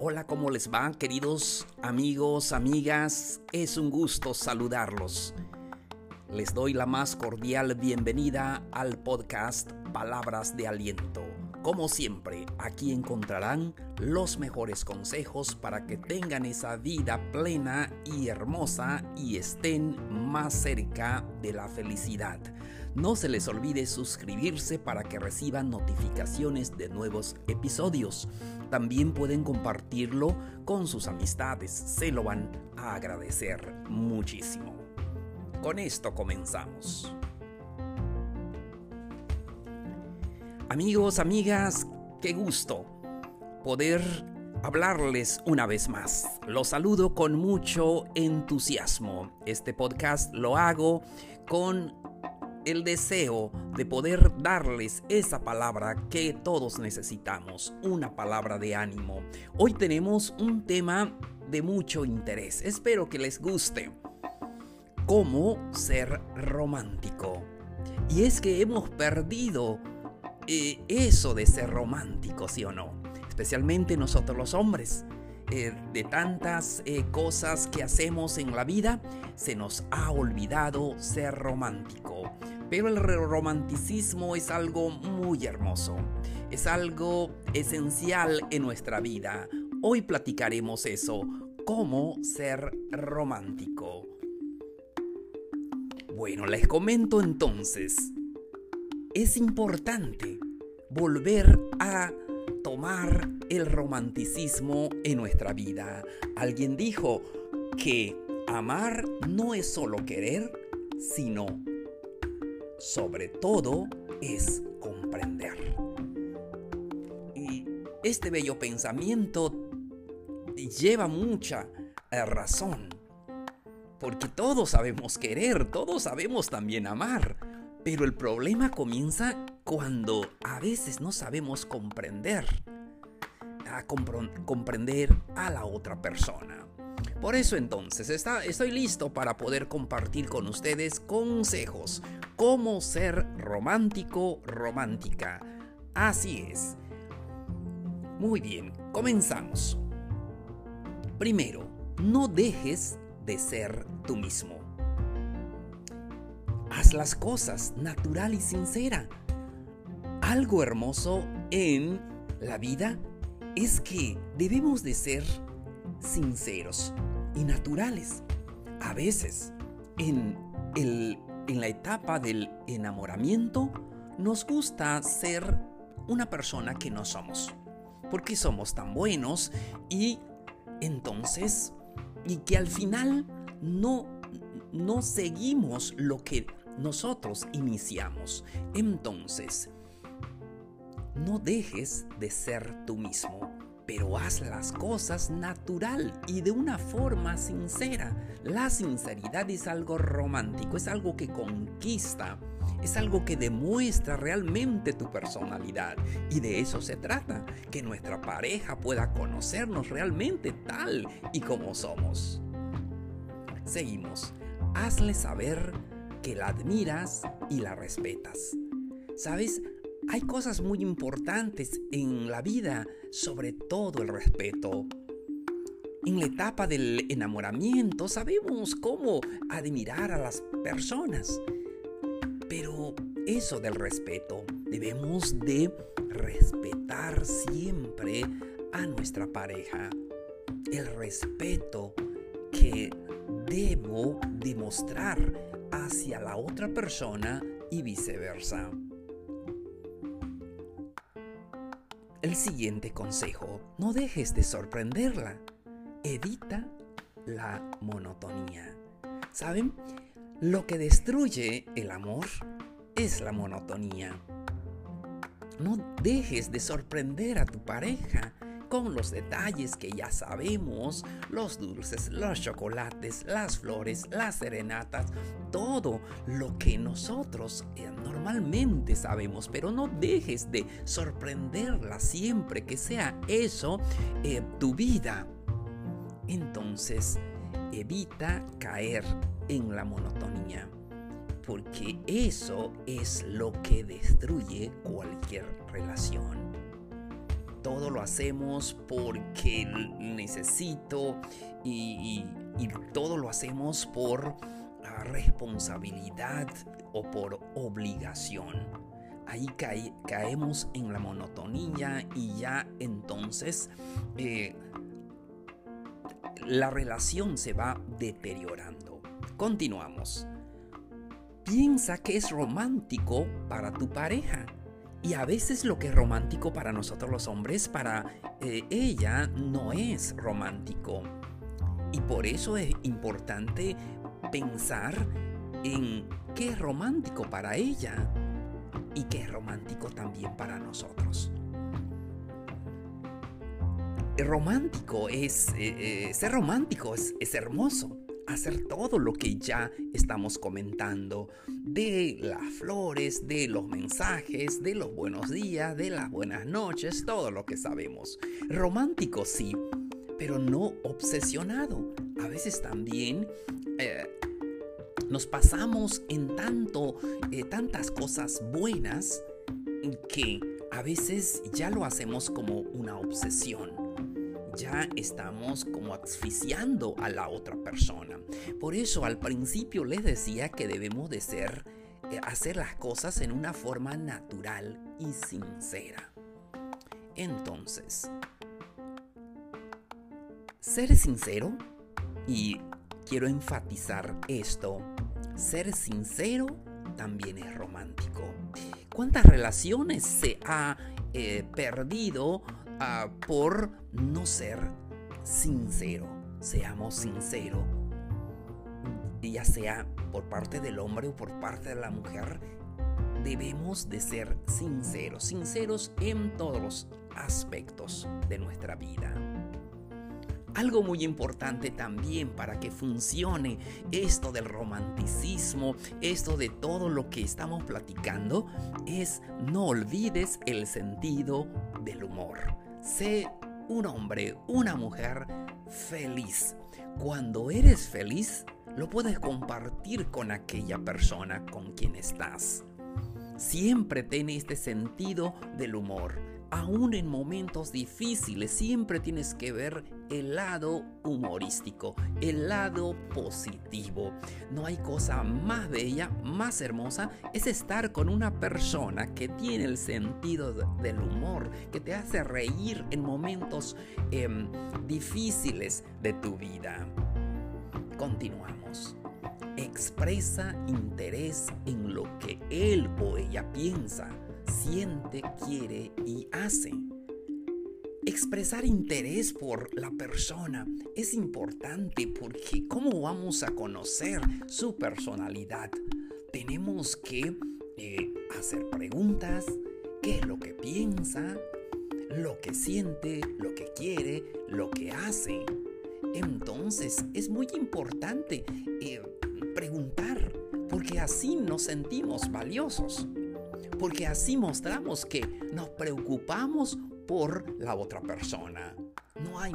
Hola, ¿cómo les va, queridos amigos, amigas? Es un gusto saludarlos. Les doy la más cordial bienvenida al podcast Palabras de Aliento. Como siempre, aquí encontrarán los mejores consejos para que tengan esa vida plena y hermosa y estén más cerca de la felicidad. No se les olvide suscribirse para que reciban notificaciones de nuevos episodios. También pueden compartirlo con sus amistades, se lo van a agradecer muchísimo. Con esto comenzamos. Amigos, amigas, qué gusto poder hablarles una vez más. Los saludo con mucho entusiasmo. Este podcast lo hago con el deseo de poder darles esa palabra que todos necesitamos, una palabra de ánimo. Hoy tenemos un tema de mucho interés. Espero que les guste cómo ser romántico. Y es que hemos perdido eh, eso de ser romántico, ¿sí o no? Especialmente nosotros los hombres. Eh, de tantas eh, cosas que hacemos en la vida, se nos ha olvidado ser romántico. Pero el romanticismo es algo muy hermoso, es algo esencial en nuestra vida. Hoy platicaremos eso, cómo ser romántico. Bueno, les comento entonces. Es importante volver a tomar el romanticismo en nuestra vida. Alguien dijo que amar no es solo querer, sino sobre todo es comprender. Y este bello pensamiento lleva mucha eh, razón porque todos sabemos querer, todos sabemos también amar. Pero el problema comienza cuando a veces no sabemos comprender. A comprender a la otra persona. Por eso entonces está, estoy listo para poder compartir con ustedes consejos. Cómo ser romántico, romántica. Así es. Muy bien, comenzamos. Primero, no dejes de ser tú mismo. Haz las cosas natural y sincera. Algo hermoso en la vida es que debemos de ser sinceros y naturales. A veces, en, el, en la etapa del enamoramiento, nos gusta ser una persona que no somos. Porque somos tan buenos y entonces y que al final no, no seguimos lo que nosotros iniciamos. Entonces, no dejes de ser tú mismo, pero haz las cosas natural y de una forma sincera. La sinceridad es algo romántico, es algo que conquista, es algo que demuestra realmente tu personalidad. Y de eso se trata, que nuestra pareja pueda conocernos realmente tal y como somos. Seguimos. Hazle saber que la admiras y la respetas. ¿Sabes? Hay cosas muy importantes en la vida, sobre todo el respeto. En la etapa del enamoramiento sabemos cómo admirar a las personas. Pero eso del respeto, debemos de respetar siempre a nuestra pareja. El respeto que debo demostrar hacia la otra persona y viceversa. El siguiente consejo, no dejes de sorprenderla. Evita la monotonía. ¿Saben? Lo que destruye el amor es la monotonía. No dejes de sorprender a tu pareja con los detalles que ya sabemos, los dulces, los chocolates, las flores, las serenatas, todo lo que nosotros eh, normalmente sabemos, pero no dejes de sorprenderla siempre que sea eso eh, tu vida. Entonces, evita caer en la monotonía. porque eso es lo que destruye cualquier relación. Todo lo hacemos porque necesito y, todo lo hacemos por ah, responsabilidad o por obligación. Ahí caemos en la monotonía y ya entonces eh, la relación se va deteriorando. Continuamos. Piensa que es romántico para tu pareja. Y a veces lo que es romántico para nosotros los hombres, para eh, ella no es romántico. Y por eso es importante pensar en qué es romántico para ella y qué es romántico también para nosotros romántico es, eh, eh, ser romántico es, es hermoso. Hacer todo lo que ya estamos comentando, de las flores, de los mensajes, de los buenos días, de las buenas noches, todo lo que sabemos. Romántico sí, pero no obsesionado. A veces también eh, nos pasamos en tanto, tantas cosas buenas que a veces ya lo hacemos como una obsesión ya estamos como asfixiando a la otra persona. Por eso al principio les decía que debemos de ser, eh, hacer las cosas en una forma natural y sincera. Entonces, ser sincero, y quiero enfatizar esto, ser sincero también es romántico. ¿Cuántas relaciones se ha eh, perdido Ah, por no ser sincero. Seamos sinceros. Ya sea por parte del hombre o por parte de la mujer, debemos de ser sinceros. Sinceros en todos los aspectos de nuestra vida. Algo muy importante también para que funcione esto del romanticismo, esto de todo lo que estamos platicando, es no olvides el sentido del humor. Sé un hombre, una mujer feliz. Cuando eres feliz, lo puedes compartir con aquella persona con quien estás. Siempre ten este sentido del humor aún en momentos difíciles, siempre tienes que ver el lado humorístico, el lado positivo. No hay cosa más bella, más hermosa, es estar con una persona que tiene el sentido del humor, que te hace reír en momentos em, difíciles de tu vida. Continuamos. Expresa interés en lo que él o ella piensa siente, quiere y hace. Expresar interés por la persona es importante porque ¿cómo vamos a conocer su personalidad? Tenemos que eh, hacer preguntas, qué es lo que piensa, lo que siente, lo que quiere, lo que hace. Entonces es muy importante eh, preguntar porque así nos sentimos valiosos porque así mostramos que nos preocupamos por la otra persona. No hay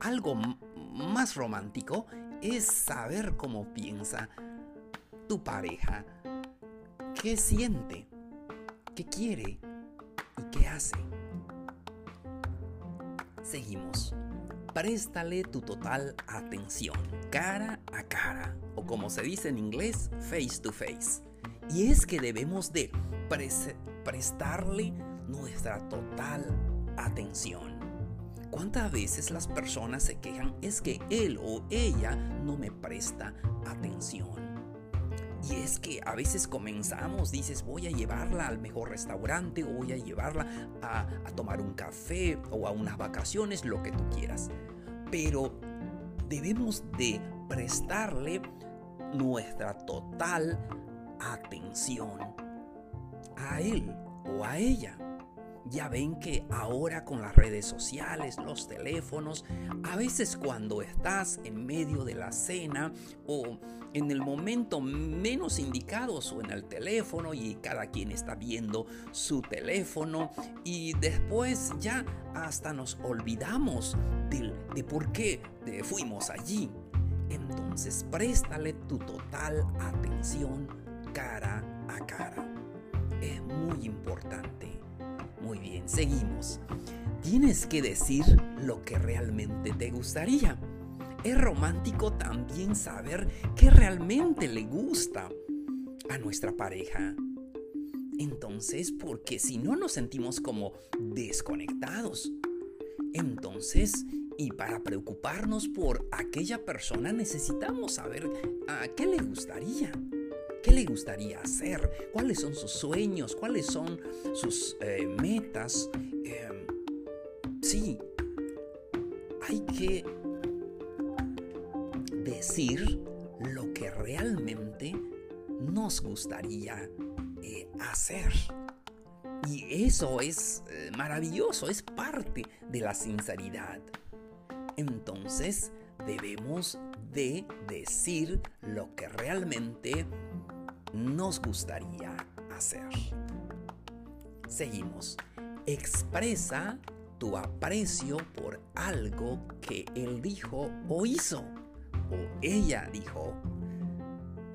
algo más romántico, es saber cómo piensa tu pareja, qué siente, qué quiere y qué hace. Seguimos. Préstale tu total atención, cara a cara, o como se dice en inglés, face to face. Y es que debemos de prestarle nuestra total atención. ¿Cuántas veces las personas se quejan es que él o ella no me presta atención? Y es que a veces comenzamos, dices, voy a llevarla al mejor restaurante o voy a llevarla a, a tomar un café o a unas vacaciones, lo que tú quieras. Pero debemos de prestarle nuestra total atención a él o a ella. Ya ven que ahora con las redes sociales, los teléfonos, a veces cuando estás en medio de la cena o en el momento menos indicado en el teléfono y cada quien está viendo su teléfono y después ya hasta nos olvidamos de por qué fuimos allí. Entonces préstale tu total atención cara a cara. Es muy importante. Muy bien, seguimos. Tienes que decir lo que realmente te gustaría. Es romántico también saber qué realmente le gusta a nuestra pareja. Entonces, porque si no nos sentimos como desconectados. Entonces, y para preocuparnos por aquella persona necesitamos saber a qué le gustaría. ¿Qué le gustaría hacer? ¿Cuáles son sus sueños? ¿Cuáles son sus eh, metas? Em, sí, hay que decir lo que realmente nos gustaría eh, hacer. Y eso es eh, maravilloso, es parte de la sinceridad. Entonces debemos de decir lo que realmente nos gustaría hacer. Seguimos. Expresa tu aprecio por algo que él dijo o hizo o ella dijo.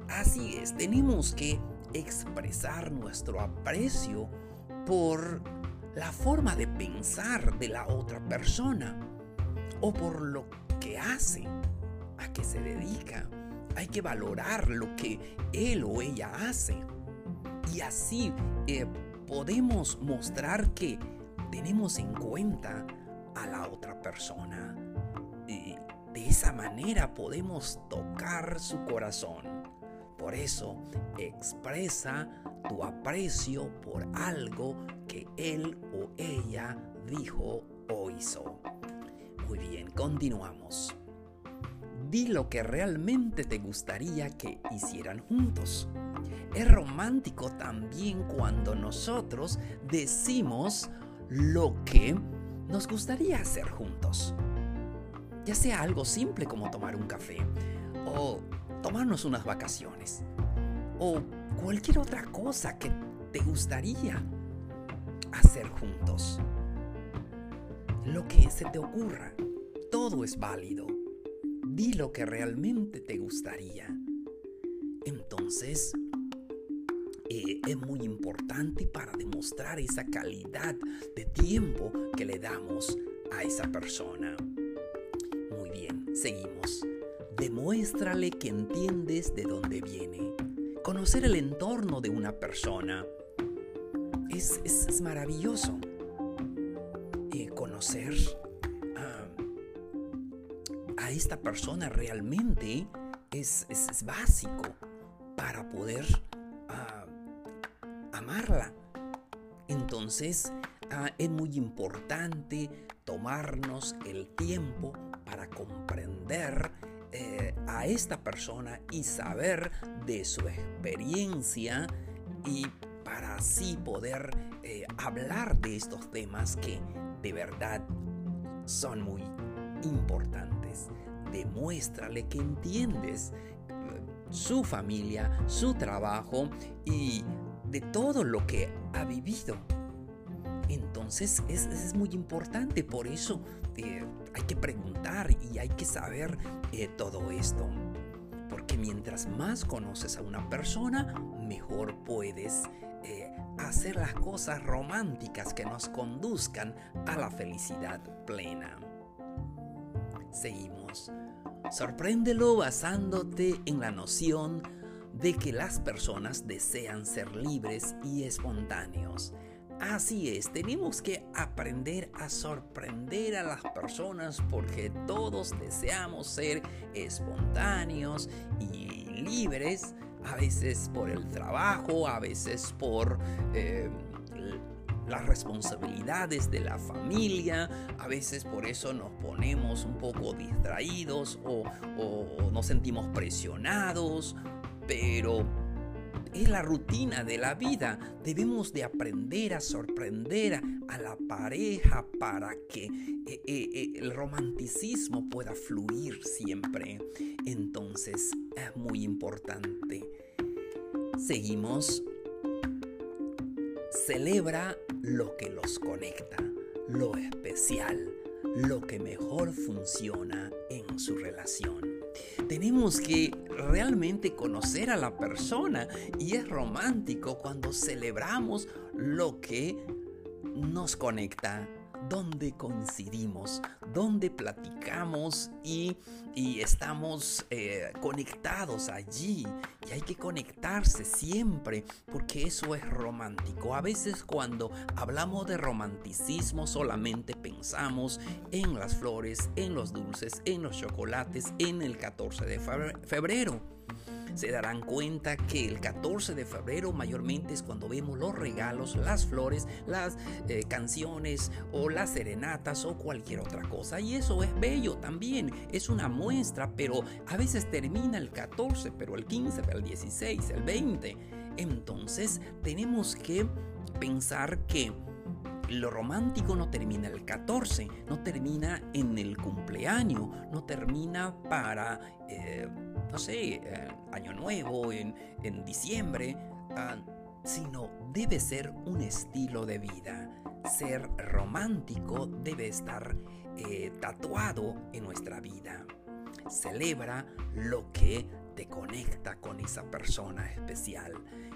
Así es, tenemos que expresar nuestro aprecio por la forma de pensar de la otra persona o por lo que hace, a qué se dedica. Hay que valorar lo que él o ella hace. Y así eh, podemos mostrar que tenemos en cuenta a la otra persona. Y de esa manera podemos tocar su corazón. Por eso expresa tu aprecio por algo que él o ella dijo o hizo. Muy bien, continuamos. Lo que realmente te gustaría que hicieran juntos. Es romántico también cuando nosotros decimos lo que nos gustaría hacer juntos. Ya sea algo simple como tomar un café o tomarnos unas vacaciones o cualquier otra cosa que te gustaría hacer juntos. Lo que se te ocurra, todo es válido. Di lo que realmente te gustaría. Entonces, eh, es muy importante para demostrar esa calidad de tiempo que le damos a esa persona. Muy bien, seguimos. Demuéstrale que entiendes de dónde viene. Conocer el entorno de una persona es, maravilloso. Eh, conocer a esta persona realmente es, básico para poder ah, amarla. Entonces ah, es muy importante tomarnos el tiempo para comprender eh, a esta persona y saber de su experiencia y para así poder eh, hablar de estos temas que de verdad son muy importantes. Demuéstrale que entiendes eh, su familia, su trabajo y de todo lo que ha vivido. Entonces es, muy importante, por eso eh, hay que preguntar y hay que saber eh, todo esto. Porque mientras más conoces a una persona, mejor puedes hacer las cosas románticas que nos conduzcan a la felicidad plena. Seguimos. Sorpréndelo basándote en la noción de que las personas desean ser libres y espontáneos. Así es, tenemos que aprender a sorprender a las personas porque todos deseamos ser espontáneos y libres, a veces por el trabajo, a veces por eh, las responsabilidades de la familia, a veces por eso nos ponemos un poco distraídos o, nos sentimos presionados, pero es la rutina de la vida. Debemos de aprender a sorprender a la pareja para que eh, eh, eh, el romanticismo pueda fluir siempre. Entonces es muy importante. Seguimos. Celebra lo que los conecta, lo especial, lo que mejor funciona en su relación. tenemos que realmente conocer a la persona y es romántico cuando celebramos lo que nos conecta donde coincidimos, donde platicamos y, estamos eh, conectados allí. Y hay que conectarse siempre porque eso es romántico. A veces cuando hablamos de romanticismo solamente pensamos en las flores, en los dulces, en los chocolates, en el 14 de febrero se darán cuenta que el 14 de febrero mayormente es cuando vemos los regalos, las flores, las eh, canciones o las serenatas o cualquier otra cosa. Y eso es bello también, es una muestra, pero a veces termina el 14, pero el 15, el 16, el 20. Entonces tenemos que pensar que lo romántico no termina el 14, no termina en el cumpleaños, no termina para, eh, no sé, Año Nuevo, en, diciembre, ah, sino debe ser un estilo de vida. Ser romántico debe estar eh, tatuado en nuestra vida. Celebra lo que te conecta con esa persona especial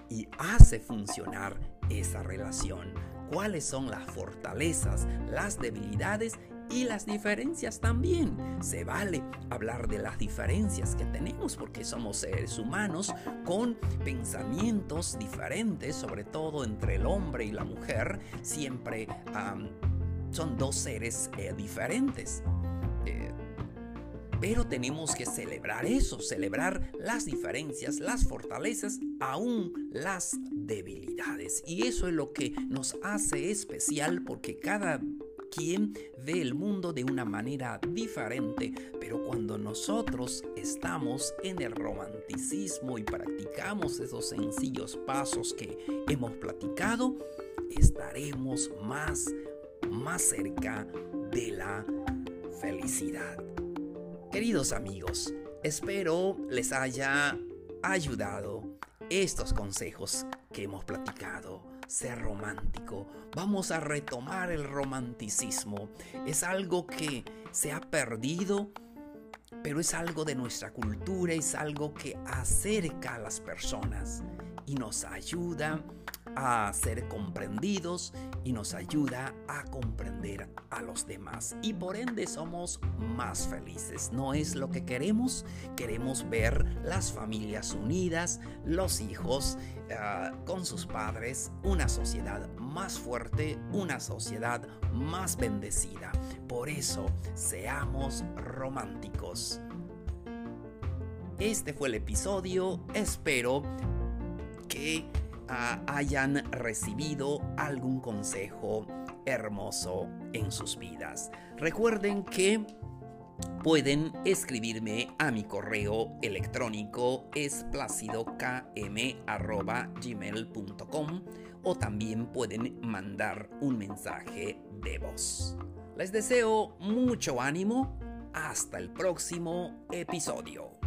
y hace funcionar esa relación cuáles son las fortalezas, las debilidades y las diferencias también. Se vale hablar de las diferencias que tenemos porque somos seres humanos con pensamientos diferentes, sobre todo entre el hombre y la mujer. Siempre son dos seres eh, diferentes. Eh, pero tenemos que celebrar eso, celebrar las diferencias, las fortalezas, aún las debilidades. Y eso es lo que nos hace especial porque cada quien ve el mundo de una manera diferente, pero cuando nosotros estamos en el romanticismo y practicamos esos sencillos pasos que hemos platicado, estaremos más, más cerca de la felicidad. Queridos amigos, espero les haya ayudado estos consejos que hemos platicado. Ser romántico. Vamos a retomar el romanticismo. Es algo que se ha perdido, pero es algo de nuestra cultura, es algo que acerca a las personas y nos ayuda a ser comprendidos y nos ayuda a comprender a los demás. Y por ende somos más felices. ¿No es lo que queremos? Queremos ver las familias unidas, los hijos ah, con sus padres, una sociedad más fuerte, una sociedad más bendecida. Por eso, seamos románticos. Este fue el episodio. Espero que hayan recibido algún consejo hermoso en sus vidas. Recuerden que pueden escribirme a mi correo electrónico esplacidokm.gmail.com o también pueden mandar un mensaje de voz. Les deseo mucho ánimo. Hasta el próximo episodio.